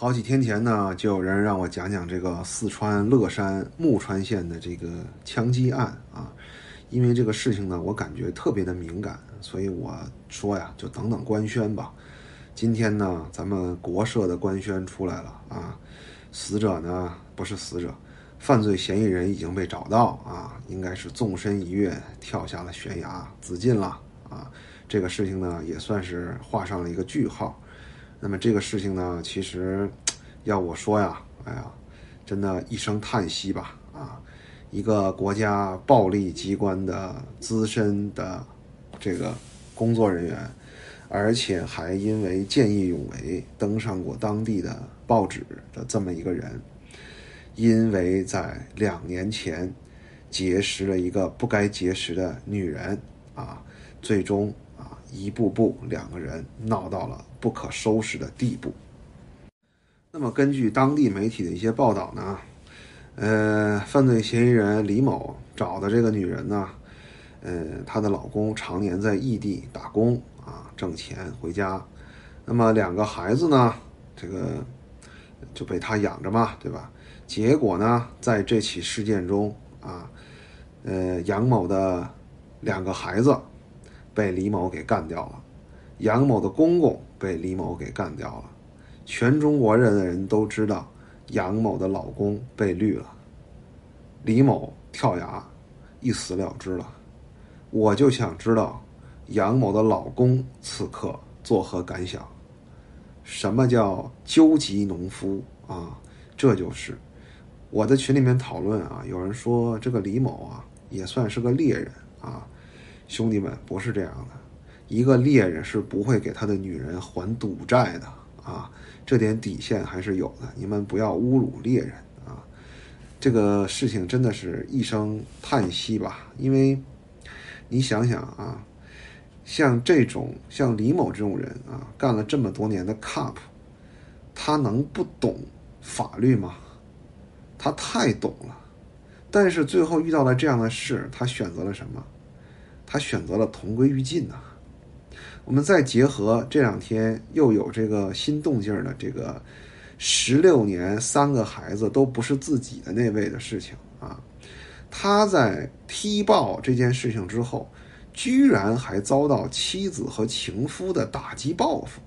好几天前呢，就有人让我讲讲这个四川乐山木川县的这个枪击案啊，因为这个事情呢，我感觉特别的敏感，所以我说呀，就等等官宣吧。今天呢，咱们国社的官宣出来了啊，死者呢不是死者，犯罪嫌疑人已经被找到啊，应该是纵身一跃跳下了悬崖自尽了啊，这个事情呢也算是画上了一个句号。那么这个事情呢，其实要我说呀，哎呀，真的一声叹息吧啊！一个国家暴力机关的资深的这个工作人员，而且还因为见义勇为登上过当地的报纸的这么一个人，因为在两年前结识了一个不该结识的女人啊，最终。一步步，两个人闹到了不可收拾的地步。那么，根据当地媒体的一些报道呢，呃，犯罪嫌疑人李某找的这个女人呢，呃，她的老公常年在异地打工啊，挣钱回家。那么，两个孩子呢，这个就被他养着嘛，对吧？结果呢，在这起事件中啊，呃，杨某的两个孩子。被李某给干掉了，杨某的公公被李某给干掉了，全中国人的人都知道杨某的老公被绿了，李某跳崖，一死了之了。我就想知道杨某的老公此刻作何感想？什么叫究极农夫啊？这就是我在群里面讨论啊，有人说这个李某啊也算是个猎人啊。兄弟们，不是这样的，一个猎人是不会给他的女人还赌债的啊，这点底线还是有的。你们不要侮辱猎人啊！这个事情真的是一声叹息吧，因为你想想啊，像这种像李某这种人啊，干了这么多年的 CUP，他能不懂法律吗？他太懂了，但是最后遇到了这样的事，他选择了什么？他选择了同归于尽呐。我们再结合这两天又有这个新动静的这个十六年三个孩子都不是自己的那位的事情啊，他在踢爆这件事情之后，居然还遭到妻子和情夫的打击报复。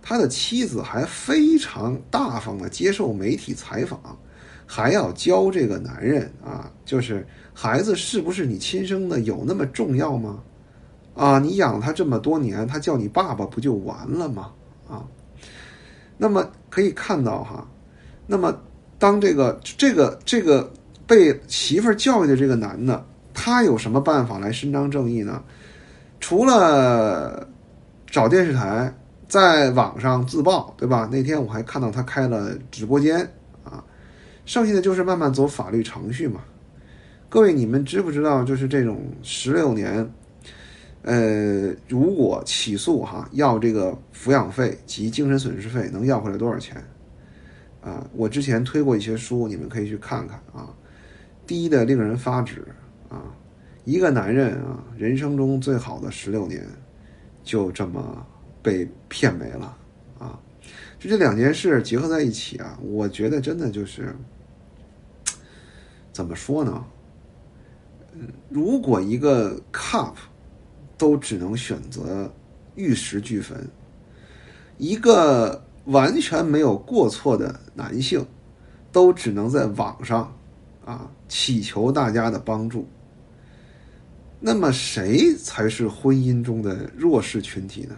他的妻子还非常大方的接受媒体采访，还要教这个男人啊，就是。孩子是不是你亲生的有那么重要吗？啊，你养他这么多年，他叫你爸爸不就完了吗？啊，那么可以看到哈，那么当这个这个这个被媳妇儿教育的这个男的，他有什么办法来伸张正义呢？除了找电视台在网上自曝，对吧？那天我还看到他开了直播间，剩下的就是慢慢走法律程序嘛。各位，你们知不知道，就是这种十六年，呃，如果起诉哈，要这个抚养费及精神损失费，能要回来多少钱？啊，我之前推过一些书，你们可以去看看啊。低的令人发指啊！一个男人啊，人生中最好的十六年，就这么被骗没了！就这两件事结合在一起啊，我觉得真的就是怎么说呢？如果一个 cup 都只能选择玉石俱焚，一个完全没有过错的男性都只能在网上啊祈求大家的帮助，那么谁才是婚姻中的弱势群体呢？